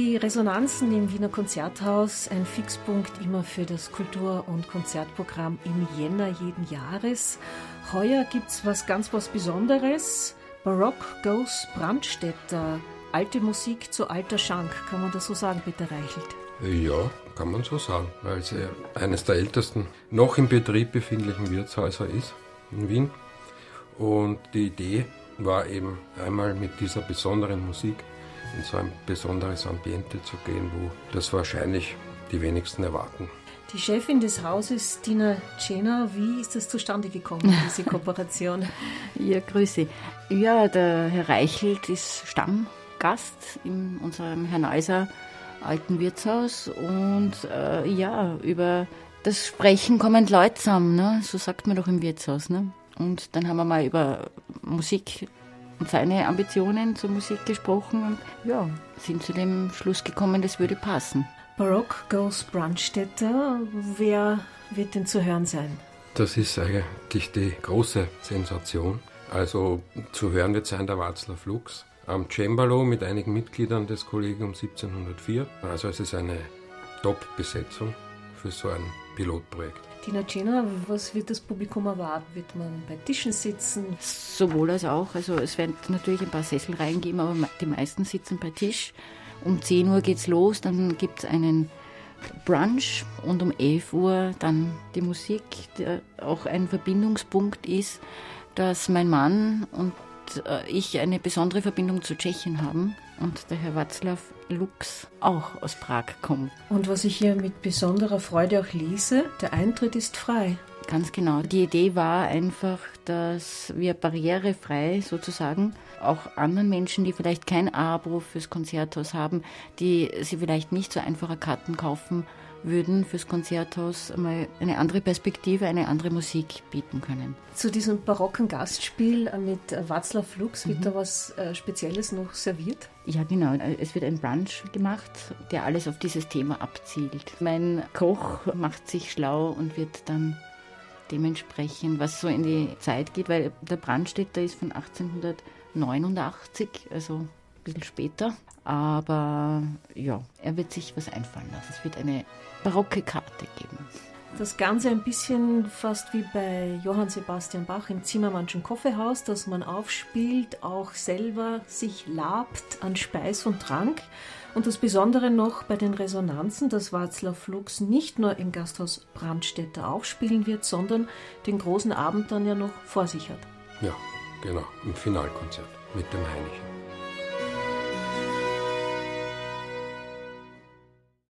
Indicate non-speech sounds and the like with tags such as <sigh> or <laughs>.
Resonanzen im Wiener Konzerthaus, ein Fixpunkt immer für das Kultur- und Konzertprogramm im Jänner jeden Jahres. Heuer gibt es was ganz was Besonderes. Barock Goes Brandstätter. Alte Musik zu alter Schank, kann man das so sagen, Peter Reichelt? Ja, kann man so sagen, weil es eines der ältesten noch im Betrieb befindlichen Wirtshäuser ist in Wien. Und die Idee war eben einmal mit dieser besonderen Musik in so ein besonderes Ambiente zu gehen, wo das wahrscheinlich die wenigsten erwarten. Die Chefin des Hauses, Tina Cena, wie ist das zustande gekommen, <laughs> diese Kooperation? ja, grüße. Ja, der Herr Reichelt ist Stammgast in unserem Herrn Neuser alten Wirtshaus und äh, ja, über das Sprechen kommen Leute zusammen, ne? so sagt man doch im Wirtshaus. Ne? Und dann haben wir mal über Musik seine Ambitionen zur Musik gesprochen und ja, sind zu dem Schluss gekommen, das würde passen. Barock Goes Brandstätter, wer wird denn zu hören sein? Das ist eigentlich die große Sensation. Also zu hören wird sein der Václav Lux am Cembalo mit einigen Mitgliedern des Kollegiums 1704. Also es ist eine Top-Besetzung für so ein Pilotprojekt. Tina Cena, was wird das Publikum erwarten? Wird man bei Tischen sitzen? Sowohl als auch. Also es werden natürlich ein paar Sessel reingeben, aber die meisten sitzen bei Tisch. Um 10 Uhr geht's los, dann gibt es einen Brunch und um 11 Uhr dann die Musik, der auch ein Verbindungspunkt ist, dass mein Mann und äh, ich eine besondere Verbindung zu Tschechien haben und der Herr Václav Lux auch aus Prag kommt. Und was ich hier mit besonderer Freude auch lese, der Eintritt ist frei. Ganz genau. Die Idee war einfach, dass wir barrierefrei sozusagen auch anderen Menschen, die vielleicht kein Abo fürs Konzerthaus haben, die sie vielleicht nicht so einfache Karten kaufen würden fürs Konzerthaus mal eine andere Perspektive, eine andere Musik bieten können. Zu diesem barocken Gastspiel mit Václav Lux wird mhm. da was äh, Spezielles noch serviert? Ja, genau. Es wird ein Brunch gemacht, der alles auf dieses Thema abzielt. Mein Koch macht sich schlau und wird dann dementsprechend, was so in die Zeit geht, weil der Brandstätter ist von 1889, also ein bisschen später. Aber ja, er wird sich was einfallen lassen. Es wird eine barocke Karte geben. Das Ganze ein bisschen fast wie bei Johann Sebastian Bach im Zimmermannschen Kaffeehaus, dass man aufspielt, auch selber sich labt an Speis und Trank. Und das Besondere noch bei den Resonanzen, dass Václav Flux nicht nur im Gasthaus Brandstätter aufspielen wird, sondern den großen Abend dann ja noch vor sich hat. Ja, genau, im Finalkonzert mit dem Heinichen.